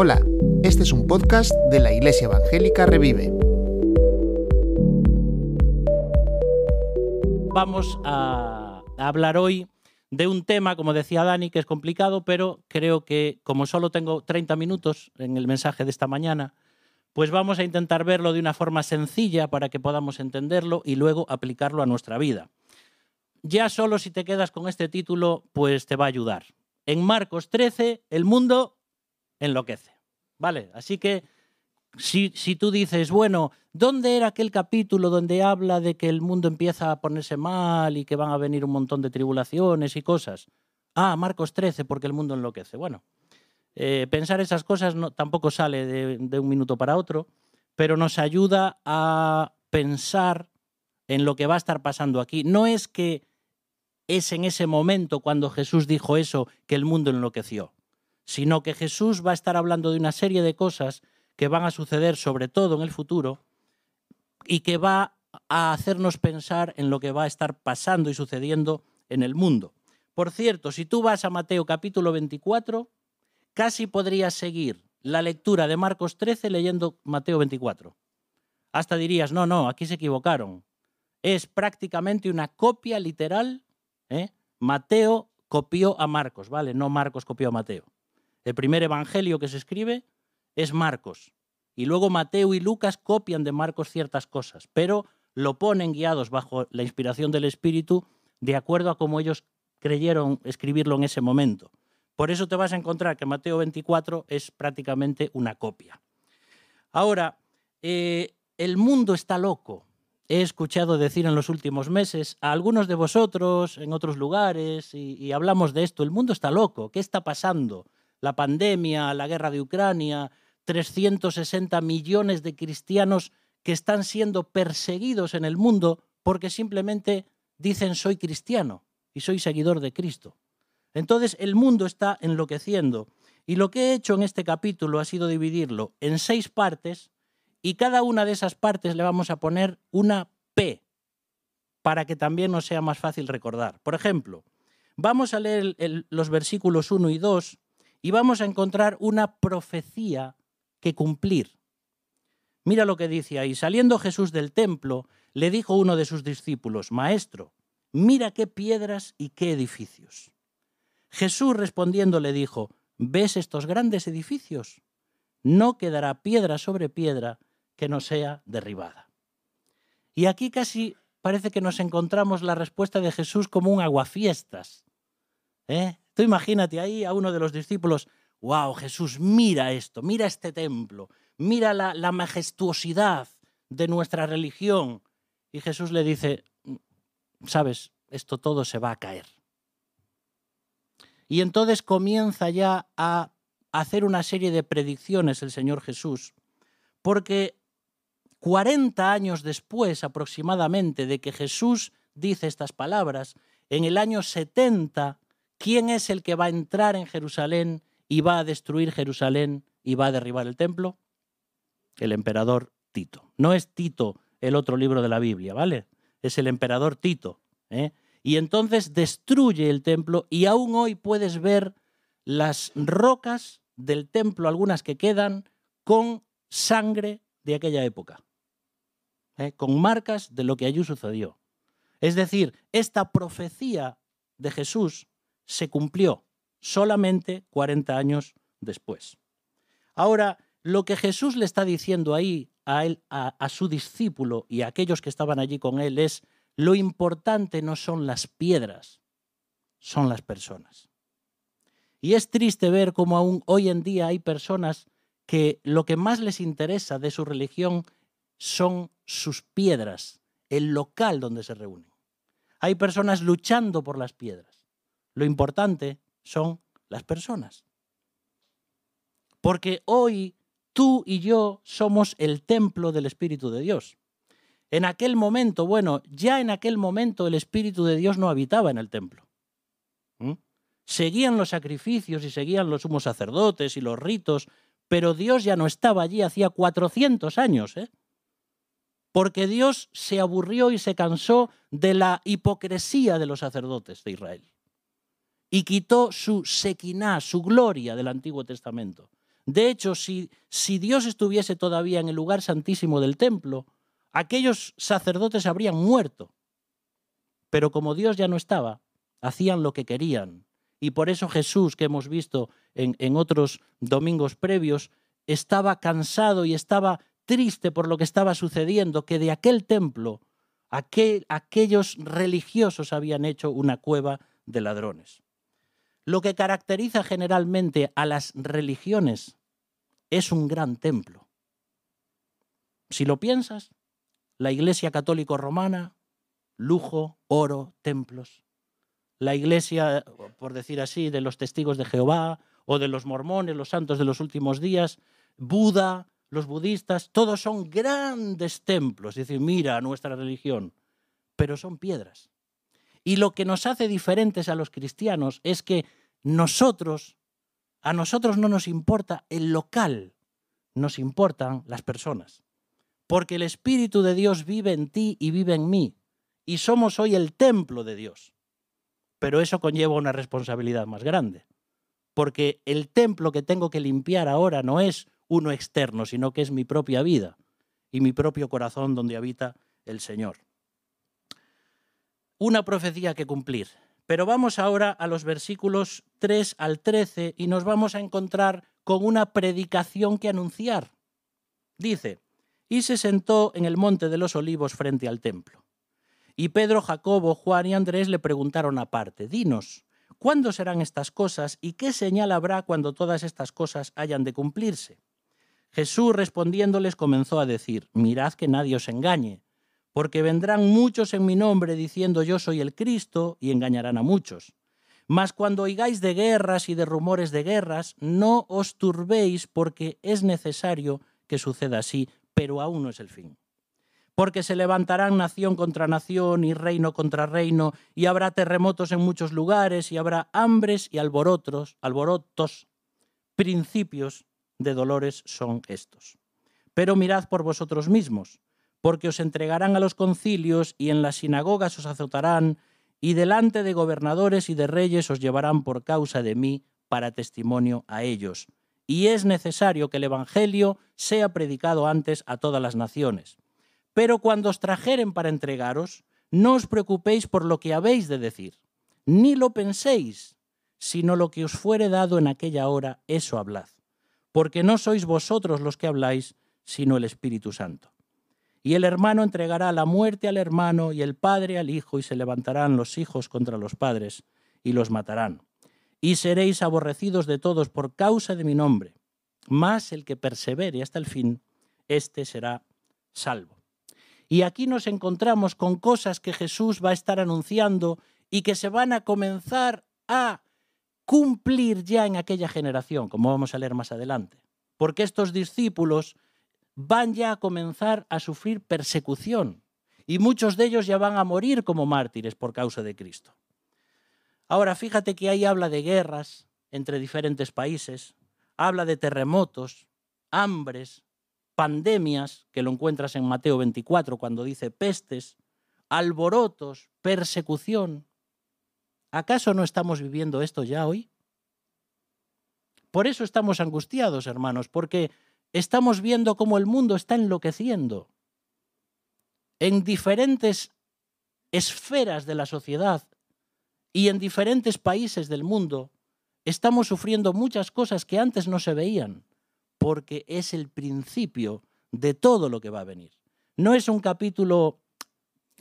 Hola, este es un podcast de la Iglesia Evangélica Revive. Vamos a hablar hoy de un tema, como decía Dani, que es complicado, pero creo que como solo tengo 30 minutos en el mensaje de esta mañana, pues vamos a intentar verlo de una forma sencilla para que podamos entenderlo y luego aplicarlo a nuestra vida. Ya solo si te quedas con este título, pues te va a ayudar. En Marcos 13, el mundo enloquece. ¿Vale? Así que si, tú dices, bueno, ¿dónde era aquel capítulo donde habla de que el mundo empieza a ponerse mal y que van a venir un montón de tribulaciones y cosas? Ah, Marcos 13, porque el mundo enloquece. Bueno, eh, pensar esas cosas no, tampoco sale de un minuto para otro, pero nos ayuda a pensar en lo que va a estar pasando aquí. No es que es en ese momento cuando Jesús dijo eso que el mundo enloqueció sino que Jesús va a estar hablando de una serie de cosas que van a suceder sobre todo en el futuro y que va a hacernos pensar en lo que va a estar pasando y sucediendo en el mundo. Por cierto, si tú vas a Mateo capítulo 24, casi podrías seguir la lectura de Marcos 13 leyendo Mateo 24. Hasta dirías, no, no, aquí se equivocaron. Es prácticamente una copia literal. ¿Eh? Mateo copió a Marcos, ¿vale? No Marcos copió a Mateo. El primer evangelio que se escribe es Marcos. Y luego Mateo y Lucas copian de Marcos ciertas cosas, pero lo ponen guiados bajo la inspiración del Espíritu de acuerdo a cómo ellos creyeron escribirlo en ese momento. Por eso te vas a encontrar que Mateo 24 es prácticamente una copia. Ahora, eh, el mundo está loco. He escuchado decir en los últimos meses a algunos de vosotros en otros lugares y, hablamos de esto. El mundo está loco. ¿Qué está pasando? la pandemia, la guerra de Ucrania, 360 millones de cristianos que están siendo perseguidos en el mundo porque simplemente dicen soy cristiano y soy seguidor de Cristo. Entonces el mundo está enloqueciendo. Y lo que he hecho en este capítulo ha sido dividirlo en seis partes y cada una de esas partes le vamos a poner una P para que también nos sea más fácil recordar. Por ejemplo, vamos a leer los versículos 1 y 2 y vamos a encontrar una profecía que cumplir. Mira lo que dice ahí. Saliendo Jesús del templo, le dijo uno de sus discípulos, Maestro, mira qué piedras y qué edificios. Jesús respondiendo le dijo, ¿ves estos grandes edificios? No quedará piedra sobre piedra que no sea derribada. Y aquí casi parece que nos encontramos la respuesta de Jesús como un aguafiestas. ¿eh? Tú imagínate ahí a uno de los discípulos, wow, Jesús, mira esto, mira este templo, mira la, la majestuosidad de nuestra religión. Y Jesús le dice, sabes, esto todo se va a caer. Y entonces comienza ya a hacer una serie de predicciones el Señor Jesús, porque 40 años después aproximadamente de que Jesús dice estas palabras, en el año 70 ¿quién es el que va a entrar en Jerusalén y va a destruir Jerusalén y va a derribar el templo? El emperador Tito. No es Tito el otro libro de la Biblia, ¿vale? Es el emperador Tito. ¿eh? Y entonces destruye el templo y aún hoy puedes ver las rocas del templo, algunas que quedan, con sangre de aquella época, ¿eh? con marcas de lo que allí sucedió. Es decir, esta profecía de Jesús se cumplió solamente 40 años después. Ahora, lo que Jesús le está diciendo ahí a, él, a, a su discípulo y a aquellos que estaban allí con él es, lo importante no son las piedras, son las personas. Y es triste ver cómo aún hoy en día hay personas que lo que más les interesa de su religión son sus piedras, el local donde se reúnen. Hay personas luchando por las piedras. Lo importante son las personas. Porque hoy tú y yo somos el templo del Espíritu de Dios. En aquel momento, bueno, ya en aquel momento el Espíritu de Dios no habitaba en el templo. ¿Mm? Seguían los sacrificios y seguían los sumos sacerdotes y los ritos, pero Dios ya no estaba allí hacía 400 años. ¿eh? Porque Dios se aburrió y se cansó de la hipocresía de los sacerdotes de Israel. y quitó su sequiná, su gloria del Antiguo Testamento. De hecho, si, si Dios estuviese todavía en el lugar santísimo del templo, aquellos sacerdotes habrían muerto. Pero como Dios ya no estaba, hacían lo que querían. Y por eso Jesús, que hemos visto en, en otros domingos previos, estaba cansado y estaba triste por lo que estaba sucediendo, que de aquel templo aquel, aquellos religiosos habían hecho una cueva de ladrones. Lo que caracteriza generalmente a las religiones es un gran templo. Si lo piensas, la Iglesia Católico Romana, lujo, oro, templos. La Iglesia, por decir así, de los testigos de Jehová o de los mormones, los santos de los últimos días, Buda, los budistas, todos son grandes templos. Es decir, mira nuestra religión, pero son piedras. Y lo que nos hace diferentes a los cristianos es que nosotros, a nosotros no nos importa el local, nos importan las personas. Porque el Espíritu de Dios vive en ti y vive en mí. Y somos hoy el templo de Dios. Pero eso conlleva una responsabilidad más grande. Porque el templo que tengo que limpiar ahora no es uno externo, sino que es mi propia vida y mi propio corazón donde habita el Señor. Una profecía que cumplir. Pero vamos ahora a los versículos 3 al 13 y nos vamos a encontrar con una predicación que anunciar. Dice, y se sentó en el monte de los olivos frente al templo. Y Pedro, Jacobo, Juan y Andrés le preguntaron aparte, dinos, ¿cuándo serán estas cosas y qué señal habrá cuando todas estas cosas hayan de cumplirse? Jesús respondiéndoles comenzó a decir, mirad que nadie os engañe, porque vendrán muchos en mi nombre diciendo yo soy el Cristo y engañarán a muchos. Mas cuando oigáis de guerras y de rumores de guerras, no os turbéis porque es necesario que suceda así, pero aún no es el fin. Porque se levantarán nación contra nación y reino contra reino, y habrá terremotos en muchos lugares, y habrá hambres y alborotos, alborotos, principios de dolores son estos. Pero mirad por vosotros mismos, porque os entregarán a los concilios y en las sinagogas os azotarán, y delante de gobernadores y de reyes os llevarán por causa de mí para testimonio a ellos. Y es necesario que el Evangelio sea predicado antes a todas las naciones. Pero cuando os trajeren para entregaros, no os preocupéis por lo que habéis de decir, ni lo penséis, sino lo que os fuere dado en aquella hora, eso hablad porque no sois vosotros los que habláis, sino el Espíritu Santo. Y el hermano entregará la muerte al hermano y el padre al hijo, y se levantarán los hijos contra los padres y los matarán. Y seréis aborrecidos de todos por causa de mi nombre. Mas el que persevere hasta el fin, éste será salvo. Y aquí nos encontramos con cosas que Jesús va a estar anunciando y que se van a comenzar a cumplir ya en aquella generación, como vamos a leer más adelante. Porque estos discípulos van ya a comenzar a sufrir persecución y muchos de ellos ya van a morir como mártires por causa de Cristo. Ahora, fíjate que ahí habla de guerras entre diferentes países, habla de terremotos, hambres, pandemias, que lo encuentras en Mateo 24 cuando dice pestes, alborotos, persecución, ¿Acaso no estamos viviendo esto ya hoy? Por eso estamos angustiados, hermanos, porque estamos viendo cómo el mundo está enloqueciendo. En diferentes esferas de la sociedad y en diferentes países del mundo estamos sufriendo muchas cosas que antes no se veían, porque es el principio de todo lo que va a venir. No es un capítulo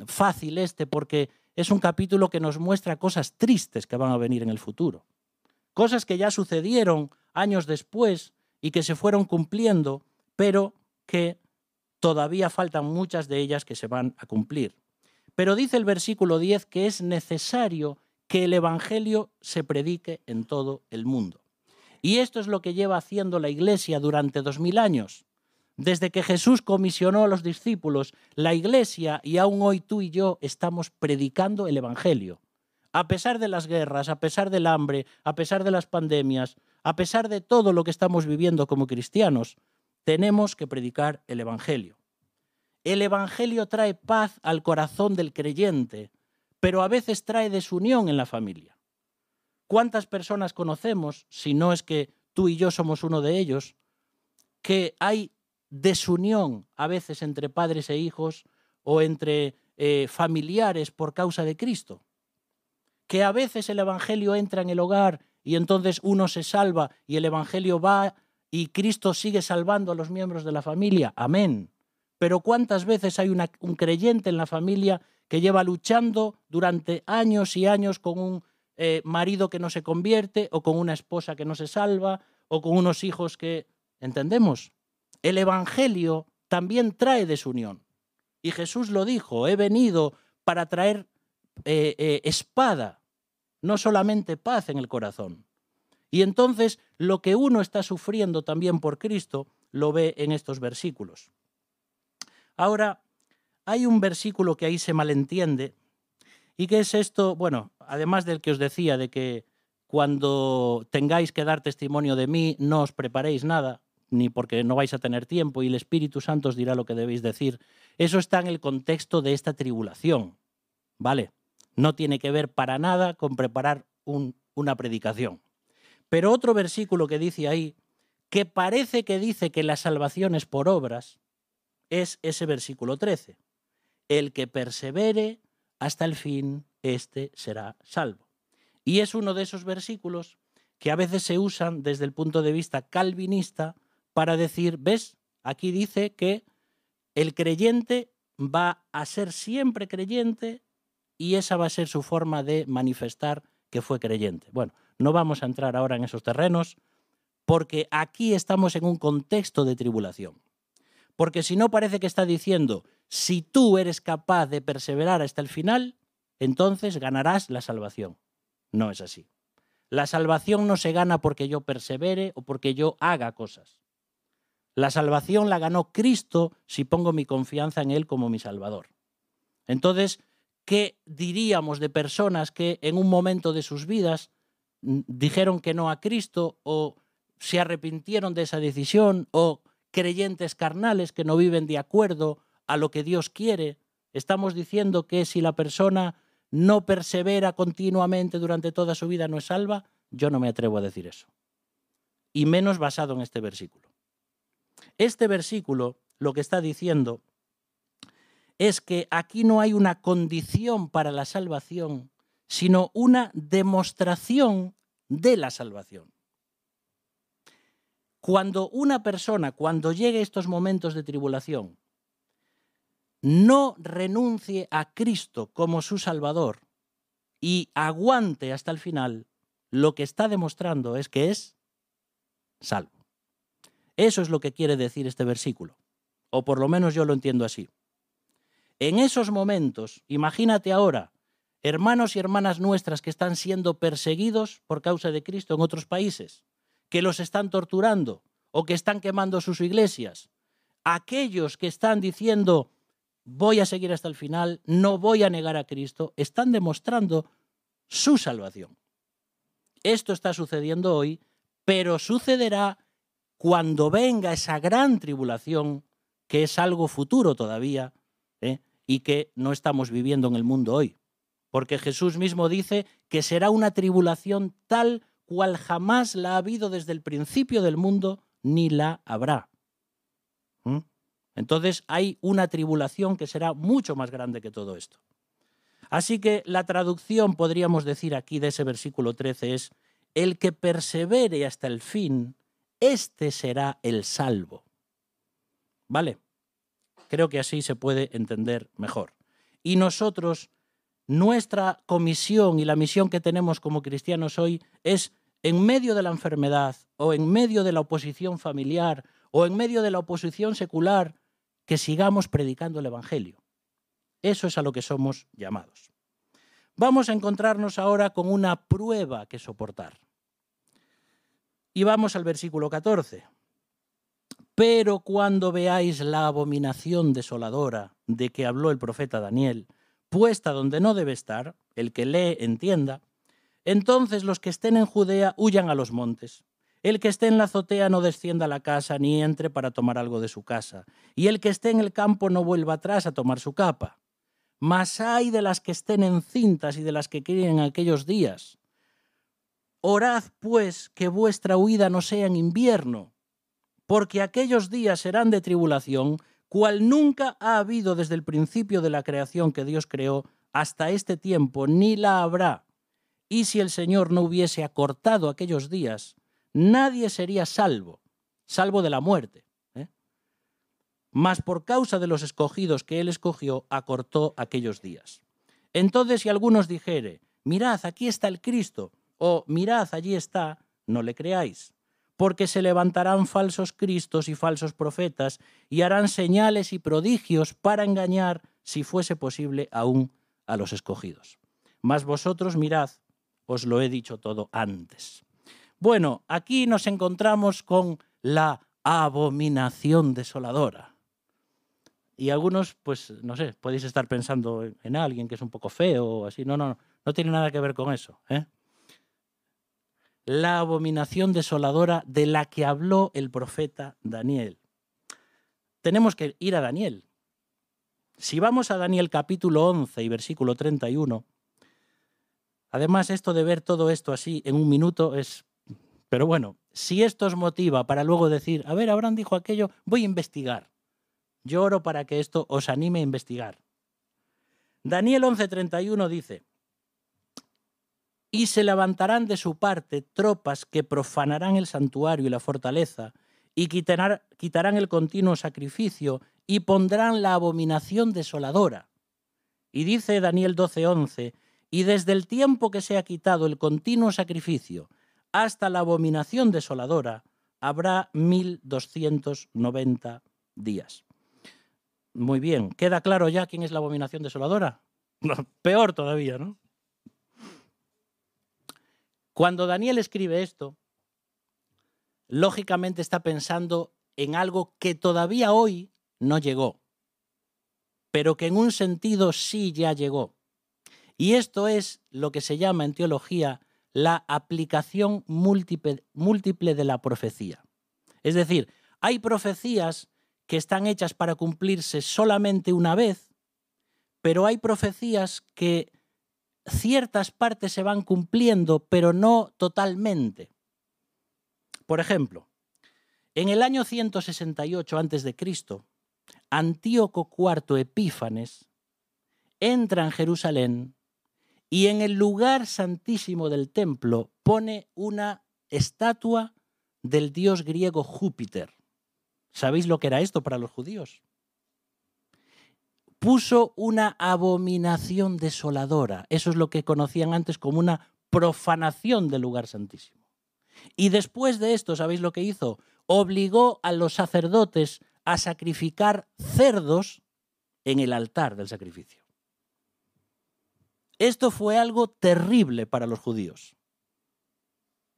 fácil este, porque es un capítulo que nos muestra cosas tristes que van a venir en el futuro. Cosas que ya sucedieron años después y que se fueron cumpliendo, pero que todavía faltan muchas de ellas que se van a cumplir. Pero dice el versículo 10 que es necesario que el Evangelio se predique en todo el mundo. Y esto es lo que lleva haciendo la Iglesia durante dos mil años. Desde que Jesús comisionó a los discípulos, la iglesia y aún hoy tú y yo estamos predicando el Evangelio. A pesar de las guerras, a pesar del hambre, a pesar de las pandemias, a pesar de todo lo que estamos viviendo como cristianos, tenemos que predicar el Evangelio. El Evangelio trae paz al corazón del creyente, pero a veces trae desunión en la familia. ¿Cuántas personas conocemos, si no es que tú y yo somos uno de ellos, que hay desunión a veces entre padres e hijos o entre eh, familiares por causa de Cristo? Que a veces el Evangelio entra en el hogar y entonces uno se salva y el Evangelio va y Cristo sigue salvando a los miembros de la familia. Amén. Pero ¿cuántas veces hay un creyente en la familia que lleva luchando durante años y años con un eh, marido que no se convierte o con una esposa que no se salva o con unos hijos que... ¿Entendemos? El Evangelio también trae desunión. Y Jesús lo dijo, he venido para traer eh, eh, espada, no solamente paz en el corazón. Y entonces lo que uno está sufriendo también por Cristo lo ve en estos versículos. Ahora, hay un versículo que ahí se malentiende ¿Y qué es esto? Bueno, además del que os decía, de que cuando tengáis que dar testimonio de mí, no os preparéis nada, ni porque no vais a tener tiempo y el Espíritu Santo os dirá lo que debéis decir. Eso está en el contexto de esta tribulación, ¿vale? No tiene que ver para nada con preparar una predicación. Pero otro versículo que dice ahí, que parece que dice que la salvación es por obras, es ese versículo 13. El que persevere hasta el fin, éste será salvo. Y es uno de esos versículos que a veces se usan desde el punto de vista calvinista para decir, ves, aquí dice que el creyente va a ser siempre creyente y esa va a ser su forma de manifestar que fue creyente. Bueno, no vamos a entrar ahora en esos terrenos porque aquí estamos en un contexto de tribulación. Porque si no parece que está diciendo, si tú eres capaz de perseverar hasta el final, entonces ganarás la salvación. No es así. La salvación no se gana porque yo persevere o porque yo haga cosas. La salvación la ganó Cristo si pongo mi confianza en Él como mi Salvador. Entonces, ¿qué diríamos de personas que en un momento de sus vidas mm, dijeron que no a Cristo o se arrepintieron de esa decisión o creyentes carnales que no viven de acuerdo a lo que Dios quiere. Estamos diciendo que si la persona no persevera continuamente durante toda su vida no es salva. Yo no me atrevo a decir eso. Y menos basado en este versículo. Este versículo lo que está diciendo es que aquí no hay una condición para la salvación, sino una demostración de la salvación. Cuando una persona, cuando llegue estos momentos de tribulación, no renuncie a Cristo como su Salvador y aguante hasta el final, lo que está demostrando es que es salvo. Eso es lo que quiere decir este versículo, o por lo menos yo lo entiendo así. En esos momentos, imagínate ahora, hermanos y hermanas nuestras que están siendo perseguidos por causa de Cristo en otros países, que los están torturando o que están quemando sus iglesias, aquellos que están diciendo voy a seguir hasta el final, no voy a negar a Cristo, están demostrando su salvación. Esto está sucediendo hoy, pero sucederá cuando venga esa gran tribulación, que es algo futuro todavía, ¿eh? y que no estamos viviendo en el mundo hoy. Porque Jesús mismo dice que será una tribulación tal cual jamás la ha habido desde el principio del mundo, ni la habrá. ¿Mm? Entonces hay una tribulación que será mucho más grande que todo esto. Así que la traducción, podríamos decir aquí de ese versículo 13, es, el que persevere hasta el fin, este será el salvo. ¿Vale? Creo que así se puede entender mejor. Y nosotros nuestra comisión y la misión que tenemos como cristianos hoy es, en medio de la enfermedad o en medio de la oposición familiar o en medio de la oposición secular, que sigamos predicando el Evangelio. Eso es a lo que somos llamados. Vamos a encontrarnos ahora con una prueba que soportar. Y vamos al versículo 14. Pero cuando veáis la abominación desoladora de que habló el profeta Daniel, puesta donde no debe estar, el que lee entienda, entonces los que estén en Judea huyan a los montes. El que esté en la azotea no descienda a la casa ni entre para tomar algo de su casa, y el que esté en el campo no vuelva atrás a tomar su capa. Mas hay de las que estén encintas y de las que críen en aquellos días, Orad pues que vuestra huida no sea en invierno, porque aquellos días serán de tribulación, cual nunca ha habido desde el principio de la creación que Dios creó hasta este tiempo, ni la habrá. Y si el Señor no hubiese acortado aquellos días, nadie sería salvo, salvo de la muerte. ¿eh? Mas por causa de los escogidos que Él escogió, acortó aquellos días. Entonces, si algunos dijere, mirad, aquí está el Cristo, o mirad, allí está, no le creáis, porque se levantarán falsos cristos y falsos profetas, y harán señales y prodigios para engañar, si fuese posible, aún a los escogidos. Mas vosotros mirad, os lo he dicho todo antes. Bueno, aquí nos encontramos con la abominación desoladora. Y algunos, pues, no sé, podéis estar pensando en alguien que es un poco feo o así. No, no, no tiene nada que ver con eso. ¿eh? La abominación desoladora de la que habló el profeta Daniel. Tenemos que ir a Daniel. Si vamos a Daniel capítulo 11 y versículo 31, además esto de ver todo esto así en un minuto es... Pero bueno, si esto os motiva para luego decir, a ver, Abraham dijo aquello, voy a investigar. Yo oro para que esto os anime a investigar. Daniel 11:31 dice, y se levantarán de su parte tropas que profanarán el santuario y la fortaleza, y quitarán, el continuo sacrificio, y pondrán la abominación desoladora. Y dice Daniel 12:11, y desde el tiempo que se ha quitado el continuo sacrificio hasta la abominación desoladora, habrá 1290 días. Muy bien, ¿queda claro ya quién es la abominación desoladora? peor todavía, ¿no? Cuando Daniel escribe esto, lógicamente está pensando en algo que todavía hoy no llegó, pero que en un sentido sí ya llegó. Y esto es lo que se llama en teología la aplicación múltiple, de la profecía. Es decir, hay profecías que están hechas para cumplirse solamente una vez, pero hay profecías que ciertas partes se van cumpliendo, pero no totalmente. Por ejemplo, en el año 168 a.C., Antíoco IV Epífanes entra en Jerusalén y en el lugar santísimo del templo pone una estatua del dios griego Júpiter. ¿Sabéis lo que era esto para los judíos? Puso una abominación desoladora. Eso es lo que conocían antes como una profanación del lugar santísimo. Y después de esto, ¿sabéis lo que hizo? Obligó a los sacerdotes a sacrificar cerdos en el altar del sacrificio. Esto fue algo terrible para los judíos.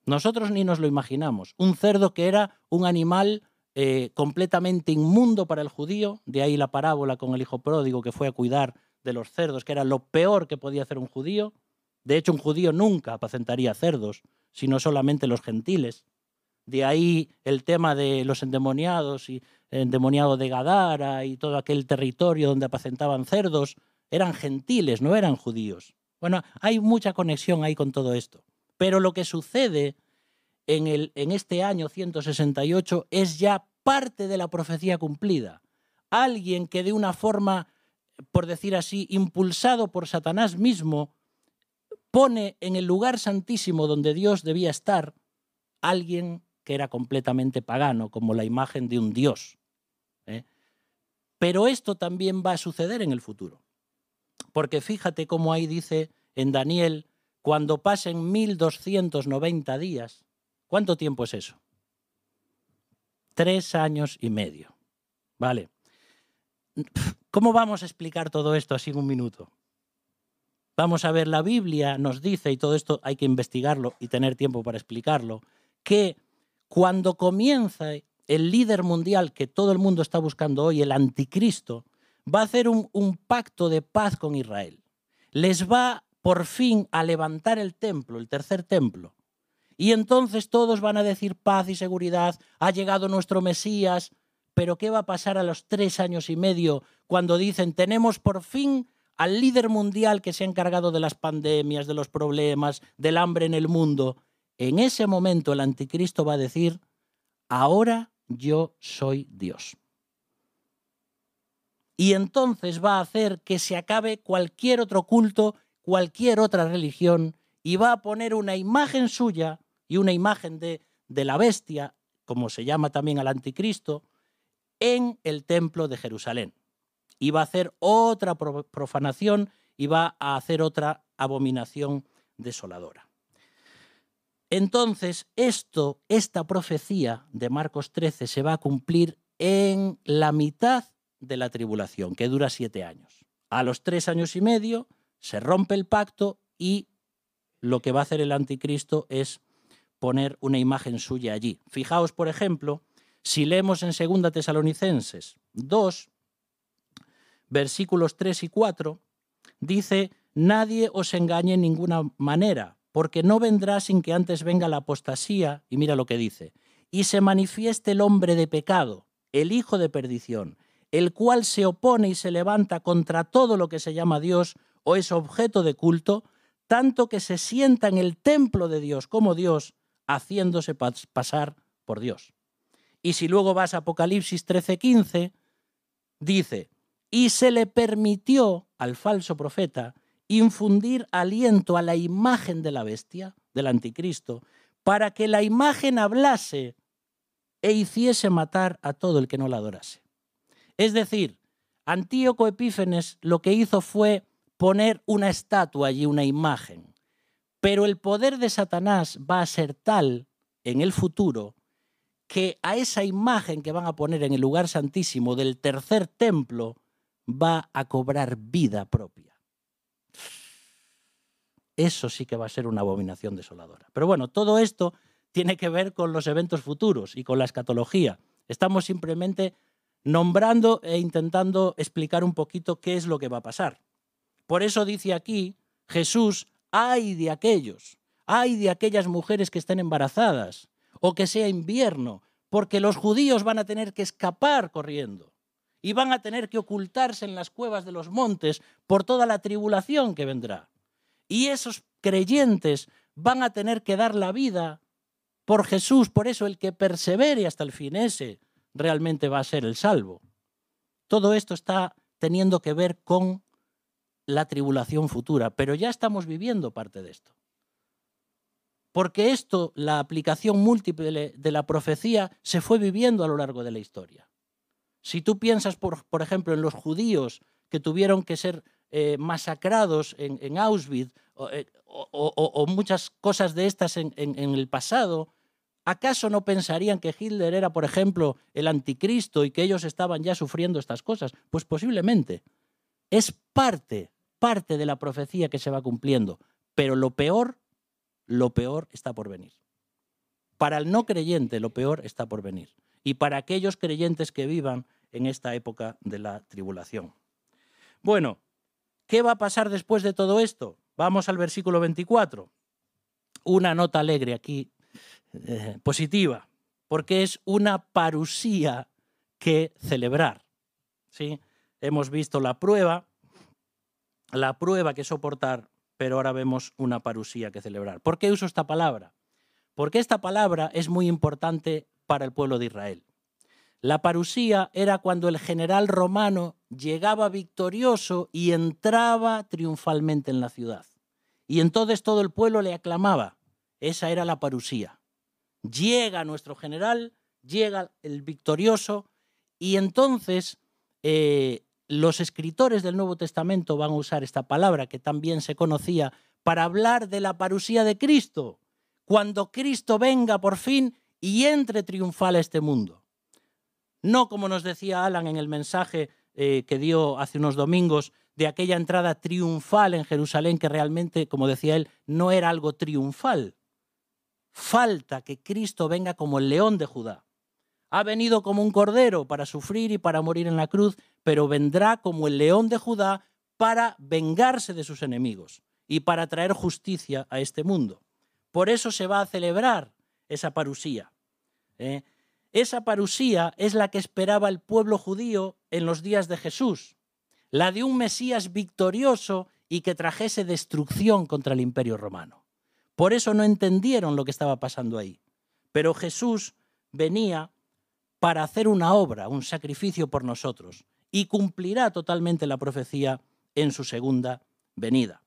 Nosotros ni nos lo imaginamos. Un cerdo que era un animal eh, completamente inmundo para el judío, de ahí la parábola con el hijo pródigo que fue a cuidar de los cerdos, que era lo peor que podía hacer un judío. De hecho, un judío nunca apacentaría cerdos, sino solamente los gentiles. De ahí el tema de los endemoniados y endemoniado de Gadara y todo aquel territorio donde apacentaban cerdos, eran gentiles, no eran judíos. Bueno, hay mucha conexión ahí con todo esto. Pero lo que sucede en, este año 168 es ya parte de la profecía cumplida. Alguien que de una forma, por decir así, impulsado por Satanás mismo, pone en el lugar santísimo donde Dios debía estar alguien que era completamente pagano, como la imagen de un Dios. ¿eh? Pero esto también va a suceder en el futuro. Porque fíjate cómo ahí dice en Daniel, cuando pasen 1290 días, ¿cuánto tiempo es eso? Tres años y medio. Vale. ¿Cómo vamos a explicar todo esto así en un minuto? Vamos a ver, la Biblia nos dice, y todo esto hay que investigarlo y tener tiempo para explicarlo, que cuando comienza el líder mundial que todo el mundo está buscando hoy, el anticristo, va a hacer un, un pacto de paz con Israel. Les va por fin a levantar el templo, el tercer templo. Y entonces todos van a decir paz y seguridad, ha llegado nuestro Mesías, pero ¿qué va a pasar a los tres años y medio cuando dicen tenemos por fin al líder mundial que se ha encargado de las pandemias, de los problemas, del hambre en el mundo? en ese momento el anticristo va a decir, ahora yo soy Dios. Y entonces va a hacer que se acabe cualquier otro culto, cualquier otra religión, y va a poner una imagen suya y una imagen de, de la bestia, como se llama también al anticristo, en el templo de Jerusalén. Y va a hacer otra profanación y va a hacer otra abominación desoladora. Entonces, esto, esta profecía de Marcos 13 se va a cumplir en la mitad de la tribulación, que dura siete años. A los tres años y medio se rompe el pacto y lo que va a hacer el anticristo es poner una imagen suya allí. Fijaos, por ejemplo, si leemos en 2 Tesalonicenses 2, versículos 3 y 4, dice, nadie os engañe en ninguna manera, porque no vendrá sin que antes venga la apostasía, y mira lo que dice, y se manifieste el hombre de pecado, el hijo de perdición, el cual se opone y se levanta contra todo lo que se llama Dios o es objeto de culto, tanto que se sienta en el templo de Dios como Dios, haciéndose pasar por Dios. Y si luego vas a Apocalipsis 13:15, dice, y se le permitió al falso profeta infundir aliento a la imagen de la bestia, del anticristo, para que la imagen hablase e hiciese matar a todo el que no la adorase. Es decir, Antíoco Epífenes lo que hizo fue poner una estatua allí, una imagen. Pero el poder de Satanás va a ser tal en el futuro que a esa imagen que van a poner en el lugar santísimo del tercer templo va a cobrar vida propia. Eso sí que va a ser una abominación desoladora. Pero bueno, todo esto tiene que ver con los eventos futuros y con la escatología. Estamos simplemente nombrando e intentando explicar un poquito qué es lo que va a pasar. Por eso dice aquí Jesús, ay de aquellos, ay de aquellas mujeres que estén embarazadas o que sea invierno, porque los judíos van a tener que escapar corriendo y van a tener que ocultarse en las cuevas de los montes por toda la tribulación que vendrá. Y esos creyentes van a tener que dar la vida por Jesús, por eso el que persevere hasta el fin, ese realmente va a ser el salvo. Todo esto está teniendo que ver con la tribulación futura, pero ya estamos viviendo parte de esto. Porque esto, la aplicación múltiple de la profecía, se fue viviendo a lo largo de la historia. Si tú piensas, por, ejemplo, en los judíos que tuvieron que ser eh, masacrados en, Auschwitz eh, o, muchas cosas de estas en el pasado, ¿acaso no pensarían que Hitler era, por ejemplo, el anticristo y que ellos estaban ya sufriendo estas cosas? Pues posiblemente. Es parte, parte de la profecía que se va cumpliendo. Pero lo peor lo peor está por venir. Para el no creyente, lo peor está por venir. Y para aquellos creyentes que vivan en esta época de la tribulación. Bueno, ¿qué va a pasar después de todo esto? Vamos al versículo 24. Una nota alegre aquí, eh, positiva, porque es una parusía que celebrar. ¿sí? Hemos visto la prueba, la prueba que soportar pero ahora vemos una parusía que celebrar. ¿Por qué uso esta palabra? Porque esta palabra es muy importante para el pueblo de Israel. La parusía era cuando el general romano llegaba victorioso y entraba triunfalmente en la ciudad. Y entonces todo el pueblo le aclamaba. Esa era la parusía. Llega nuestro general, llega el victorioso, y entonces eh, los escritores del Nuevo Testamento van a usar esta palabra que también se conocía para hablar de la parusía de Cristo, cuando Cristo venga por fin y entre triunfal a este mundo. No como nos decía Alan en el mensaje eh, que dio hace unos domingos de aquella entrada triunfal en Jerusalén que realmente, como decía él, no era algo triunfal. Falta que Cristo venga como el león de Judá. Ha venido como un cordero para sufrir y para morir en la cruz, pero vendrá como el león de Judá para vengarse de sus enemigos y para traer justicia a este mundo. Por eso se va a celebrar esa parusía. ¿eh? Esa parusía es la que esperaba el pueblo judío en los días de Jesús, la de un Mesías victorioso y que trajese destrucción contra el imperio romano. Por eso no entendieron lo que estaba pasando ahí. Pero Jesús venía para hacer una obra, un sacrificio por nosotros, y cumplirá totalmente la profecía en su segunda venida.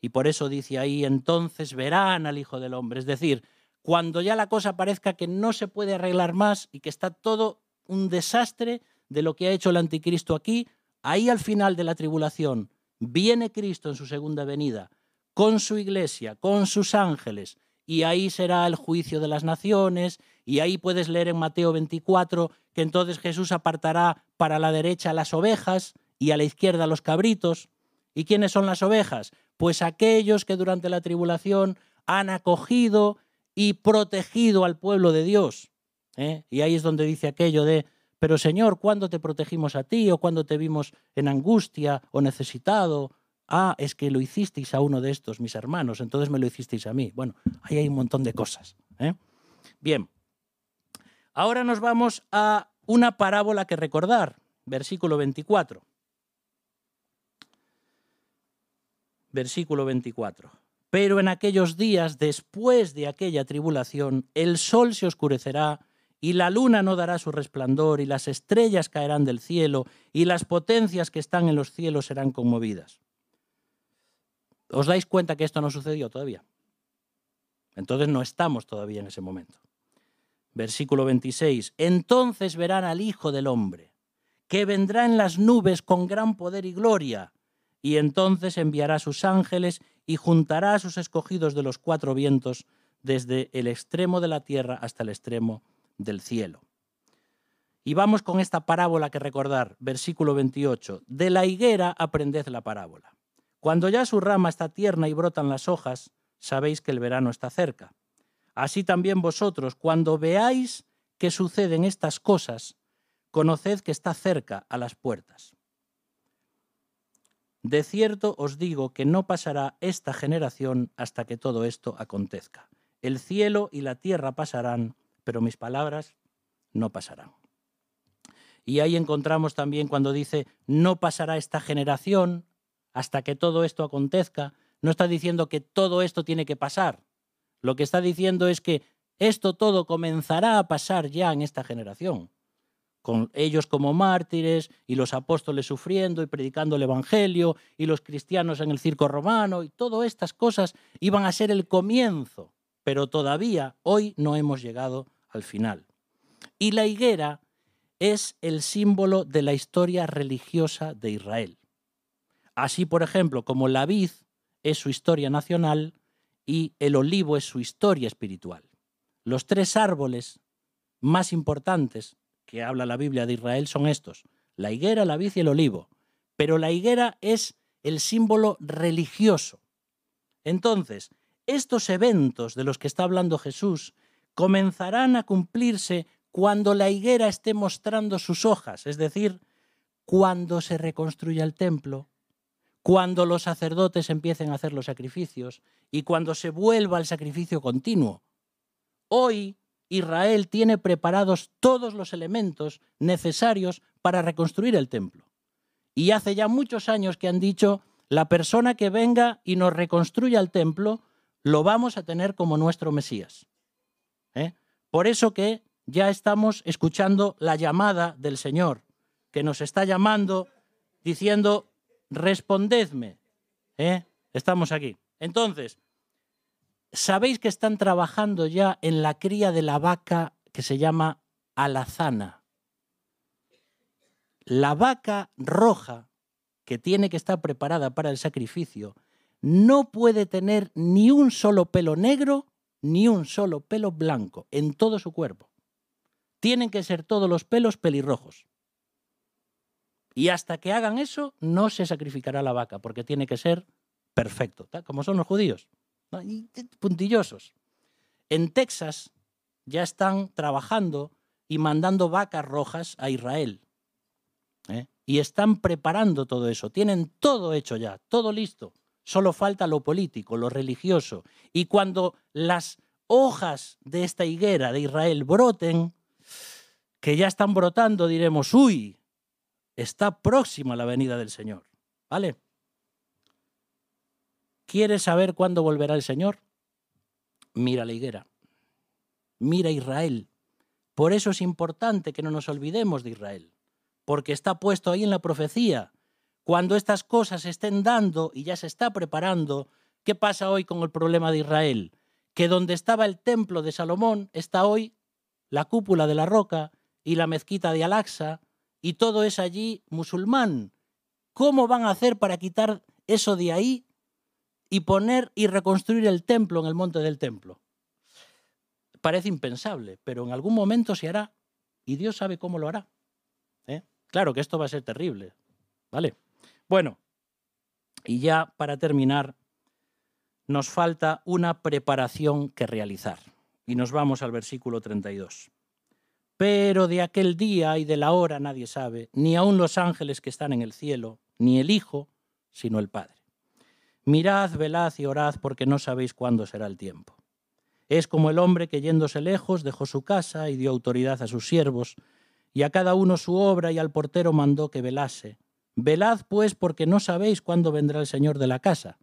Y por eso dice ahí, entonces verán al Hijo del Hombre. Es decir, cuando ya la cosa parezca que no se puede arreglar más y que está todo un desastre de lo que ha hecho el anticristo aquí, ahí al final de la tribulación viene Cristo en su segunda venida, con su iglesia, con sus ángeles, y ahí será el juicio de las naciones, y ahí puedes leer en Mateo 24 que entonces Jesús apartará para la derecha las ovejas y a la izquierda los cabritos. ¿Y quiénes son las ovejas? Pues aquellos que durante la tribulación han acogido y protegido al pueblo de Dios. ¿eh? Y ahí es donde dice aquello de, pero Señor, ¿cuándo te protegimos a ti o cuándo te vimos en angustia o necesitado? Ah, es que lo hicisteis a uno de estos, mis hermanos, entonces me lo hicisteis a mí. Bueno, ahí hay un montón de cosas. ¿eh? Bien, ahora nos vamos a una parábola que recordar, versículo 24. Versículo 24. Pero en aquellos días, después de aquella tribulación, el sol se oscurecerá y la luna no dará su resplandor, y las estrellas caerán del cielo, y las potencias que están en los cielos serán conmovidas. ¿Os dais cuenta que esto no sucedió todavía? Entonces no estamos todavía en ese momento. Versículo 26. Entonces verán al Hijo del Hombre, que vendrá en las nubes con gran poder y gloria, y entonces enviará sus ángeles y juntará a sus escogidos de los cuatro vientos, desde el extremo de la tierra hasta el extremo del cielo. Y vamos con esta parábola que recordar, versículo 28. De la higuera aprended la parábola. Cuando ya su rama está tierna y brotan las hojas, sabéis que el verano está cerca. Así también vosotros, cuando veáis que suceden estas cosas, conoced que está cerca a las puertas. De cierto os digo que no pasará esta generación hasta que todo esto acontezca. El cielo y la tierra pasarán, pero mis palabras no pasarán. Y ahí encontramos también cuando dice, no pasará esta generación hasta que todo esto acontezca, no está diciendo que todo esto tiene que pasar. Lo que está diciendo es que esto todo comenzará a pasar ya en esta generación, con ellos como mártires y los apóstoles sufriendo y predicando el Evangelio y los cristianos en el circo romano y todas estas cosas iban a ser el comienzo, pero todavía hoy no hemos llegado al final. Y la higuera es el símbolo de la historia religiosa de Israel. Así, por ejemplo, como la vid es su historia nacional y el olivo es su historia espiritual. Los tres árboles más importantes que habla la Biblia de Israel son estos, la higuera, la vid y el olivo. Pero la higuera es el símbolo religioso. Entonces, estos eventos de los que está hablando Jesús comenzarán a cumplirse cuando la higuera esté mostrando sus hojas, es decir, cuando se reconstruya el templo, cuando los sacerdotes empiecen a hacer los sacrificios y cuando se vuelva al sacrificio continuo. Hoy Israel tiene preparados todos los elementos necesarios para reconstruir el templo. Y hace ya muchos años que han dicho, la persona que venga y nos reconstruya el templo, lo vamos a tener como nuestro Mesías. ¿eh? Por eso que ya estamos escuchando la llamada del Señor, que nos está llamando diciendo, respondedme. ¿eh? Estamos aquí. Entonces, ¿sabéis que están trabajando ya en la cría de la vaca que se llama alazana? La vaca roja, que tiene que estar preparada para el sacrificio, no puede tener ni un solo pelo negro ni un solo pelo blanco en todo su cuerpo. Tienen que ser todos los pelos pelirrojos. Y hasta que hagan eso, no se sacrificará la vaca, porque tiene que ser perfecto, como son los judíos, puntillosos. En Texas ya están trabajando y mandando vacas rojas a Israel. ¿eh? Y están preparando todo eso. Tienen todo hecho ya, todo listo. Solo falta lo político, lo religioso. Y cuando las hojas de esta higuera de Israel broten, que ya están brotando, diremos, uy, está próxima la venida del Señor. ¿Vale? ¿Quieres saber cuándo volverá el Señor? mira la higuera, mira Israel. Por eso es importante que no nos olvidemos de Israel, porque está puesto ahí en la profecía. Cuando estas cosas se estén dando y ya se está preparando, ¿qué pasa hoy con el problema de Israel? Que donde estaba el templo de Salomón está hoy la cúpula de la roca y la mezquita de Al-Aqsa y todo es allí musulmán. ¿Cómo van a hacer para quitar eso de ahí y poner y reconstruir el templo en el monte del templo? Parece impensable, pero en algún momento se hará y Dios sabe cómo lo hará. ¿eh? Claro que esto va a ser terrible. ¿Vale? Bueno, y ya para terminar, nos falta una preparación que realizar. Y nos vamos al versículo 32. Pero de aquel día y de la hora nadie sabe, ni aun los ángeles que están en el cielo, ni el Hijo, sino el Padre. Mirad, velad y orad porque no sabéis cuándo será el tiempo. Es como el hombre que yéndose lejos dejó su casa y dio autoridad a sus siervos, y a cada uno su obra y al portero mandó que velase. Velad pues porque no sabéis cuándo vendrá el Señor de la casa,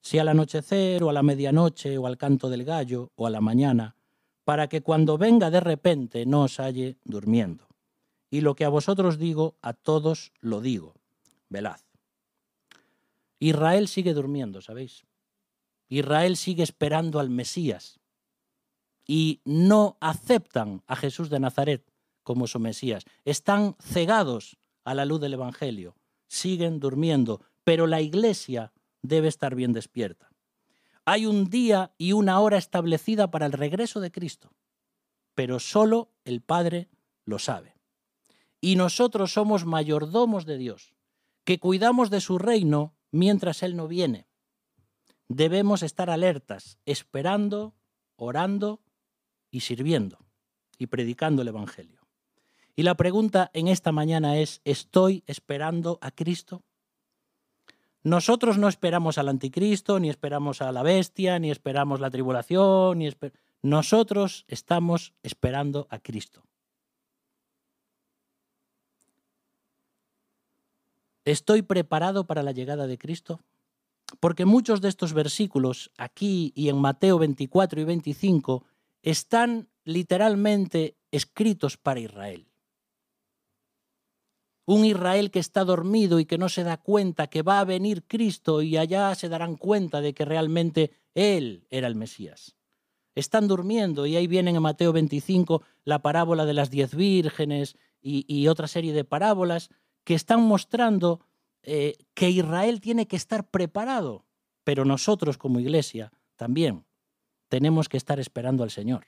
si al anochecer o a la medianoche o al canto del gallo o a la mañana, para que cuando venga de repente no os halle durmiendo. Y lo que a vosotros digo, a todos lo digo. Velad. Israel sigue durmiendo, ¿sabéis? Israel sigue esperando al Mesías y no aceptan a Jesús de Nazaret como su Mesías. Están cegados a la luz del Evangelio, siguen durmiendo, pero la iglesia debe estar bien despierta. Hay un día y una hora establecida para el regreso de Cristo, pero solo el Padre lo sabe. Y nosotros somos mayordomos de Dios, que cuidamos de su reino mientras Él no viene. Debemos estar alertas, esperando, orando y sirviendo y predicando el Evangelio. Y la pregunta en esta mañana es, ¿estoy esperando a Cristo? Nosotros no esperamos al anticristo, ni esperamos a la bestia, ni esperamos la tribulación, ni nosotros estamos esperando a Cristo. ¿Estoy preparado para la llegada de Cristo? Porque muchos de estos versículos, aquí y en Mateo 24 y 25, están literalmente escritos para Israel un Israel que está dormido y que no se da cuenta que va a venir Cristo y allá se darán cuenta de que realmente Él era el Mesías. Están durmiendo y ahí vienen en Mateo 25 la parábola de las diez vírgenes y, otra serie de parábolas que están mostrando eh, que Israel tiene que estar preparado, pero nosotros como iglesia también tenemos que estar esperando al Señor.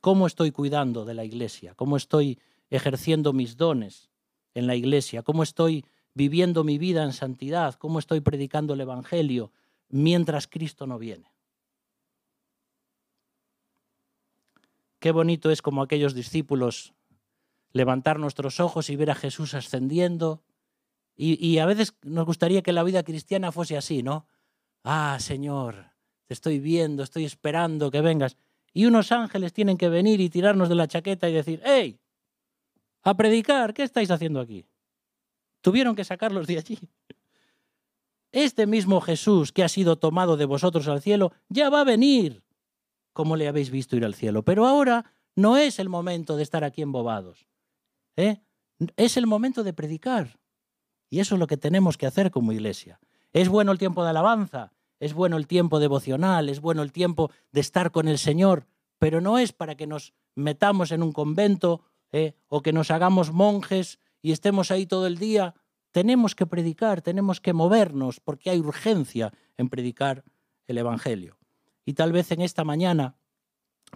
¿Cómo estoy cuidando de la iglesia? ¿Cómo estoy ejerciendo mis dones? En la iglesia, cómo estoy viviendo mi vida en santidad, cómo estoy predicando el Evangelio mientras Cristo no viene. Qué bonito es como aquellos discípulos levantar nuestros ojos y ver a Jesús ascendiendo. Y, a veces nos gustaría que la vida cristiana fuese así, ¿no? Ah, Señor, te estoy viendo, estoy esperando que vengas. Y unos ángeles tienen que venir y tirarnos de la chaqueta y decir, ¡Hey! A predicar. ¿Qué estáis haciendo aquí? Tuvieron que sacarlos de allí. Este mismo Jesús que ha sido tomado de vosotros al cielo ya va a venir, como le habéis visto ir al cielo. Pero ahora no es el momento de estar aquí embobados. ¿eh? Es el momento de predicar. Y eso es lo que tenemos que hacer como iglesia. Es bueno el tiempo de alabanza, es bueno el tiempo devocional, es bueno el tiempo de estar con el Señor, pero no es para que nos metamos en un convento ¿eh? o que nos hagamos monjes y estemos ahí todo el día. Tenemos que predicar, tenemos que movernos, porque hay urgencia en predicar el Evangelio. Y tal vez en esta mañana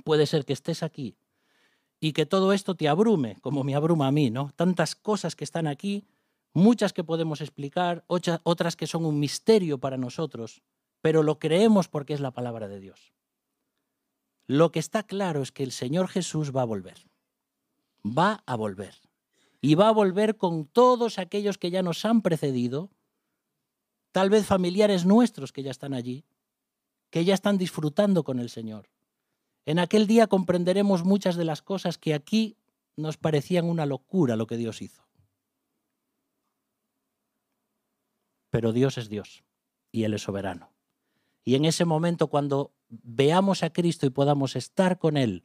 puede ser que estés aquí y que todo esto te abrume, como me abruma a mí, ¿no? Tantas cosas que están aquí, muchas que podemos explicar, otras que son un misterio para nosotros, pero lo creemos porque es la palabra de Dios. Lo que está claro es que el Señor Jesús va a volver va a volver. Y va a volver con todos aquellos que ya nos han precedido, tal vez familiares nuestros que ya están allí, que ya están disfrutando con el Señor. En aquel día comprenderemos muchas de las cosas que aquí nos parecían una locura lo que Dios hizo. Pero Dios es Dios y Él es soberano. Y en ese momento cuando veamos a Cristo y podamos estar con Él,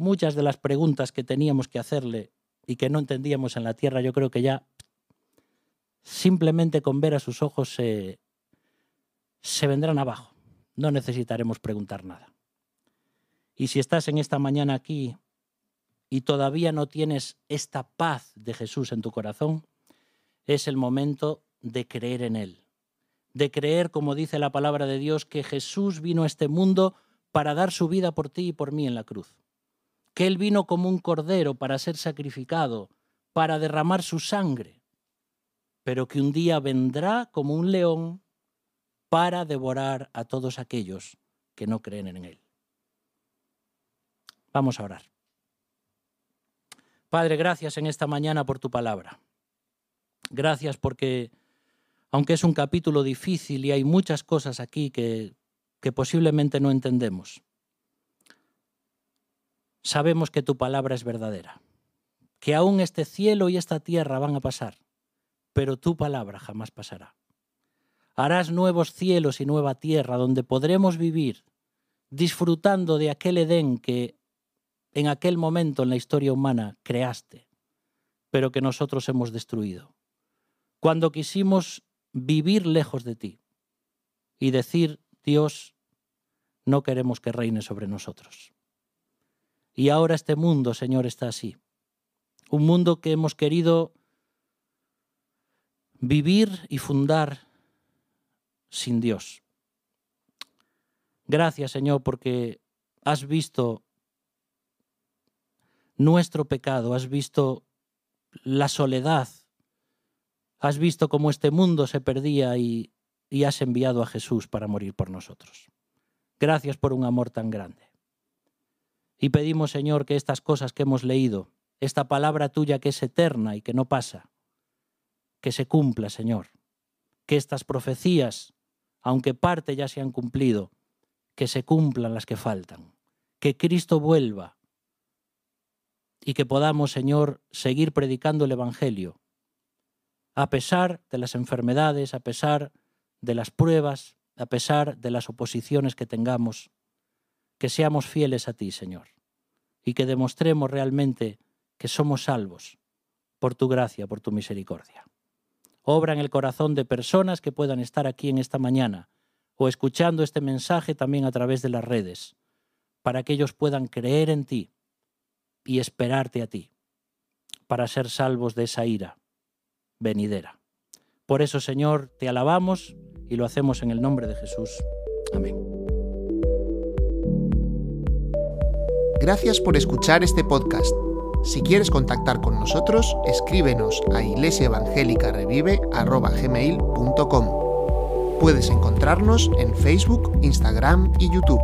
muchas de las preguntas que teníamos que hacerle y que no entendíamos en la tierra, yo creo que ya simplemente con ver a sus ojos se, se vendrán abajo. No necesitaremos preguntar nada. Y si estás en esta mañana aquí y todavía no tienes esta paz de Jesús en tu corazón, es el momento de creer en Él, de creer, como dice la palabra de Dios, que Jesús vino a este mundo para dar su vida por ti y por mí en la cruz, que Él vino como un cordero para ser sacrificado, para derramar su sangre, pero que un día vendrá como un león para devorar a todos aquellos que no creen en Él. Vamos a orar. Padre, gracias en esta mañana por tu palabra. Gracias porque, aunque es un capítulo difícil y hay muchas cosas aquí que, que posiblemente no entendemos, sabemos que tu palabra es verdadera, que aún este cielo y esta tierra van a pasar, pero tu palabra jamás pasará. Harás nuevos cielos y nueva tierra donde podremos vivir disfrutando de aquel Edén que en aquel momento en la historia humana creaste, pero que nosotros hemos destruido. Cuando quisimos vivir lejos de ti y decir, Dios, no queremos que reine sobre nosotros. Y ahora este mundo, Señor, está así. Un mundo que hemos querido vivir y fundar sin Dios. Gracias, Señor, porque has visto nuestro pecado, has visto la soledad, has visto cómo este mundo se perdía y, has enviado a Jesús para morir por nosotros. Gracias por un amor tan grande. Y pedimos, Señor, que estas cosas que hemos leído, esta palabra tuya que es eterna y que no pasa, que se cumpla, Señor. Que estas profecías, aunque parte ya se han cumplido, que se cumplan las que faltan. Que Cristo vuelva y que podamos, Señor, seguir predicando el Evangelio, a pesar de las enfermedades, a pesar de las pruebas, a pesar de las oposiciones que tengamos, que seamos fieles a ti, Señor, y que demostremos realmente que somos salvos por tu gracia, por tu misericordia. Obra en el corazón de personas que puedan estar aquí en esta mañana o escuchando este mensaje también a través de las redes, para que ellos puedan creer en ti y esperarte a ti para ser salvos de esa ira venidera. Por eso, Señor, te alabamos y lo hacemos en el nombre de Jesús. Amén. Gracias por escuchar este podcast. Si quieres contactar con nosotros, escríbenos a iglesiaevangelicarevive.com. Puedes encontrarnos en Facebook, Instagram y YouTube.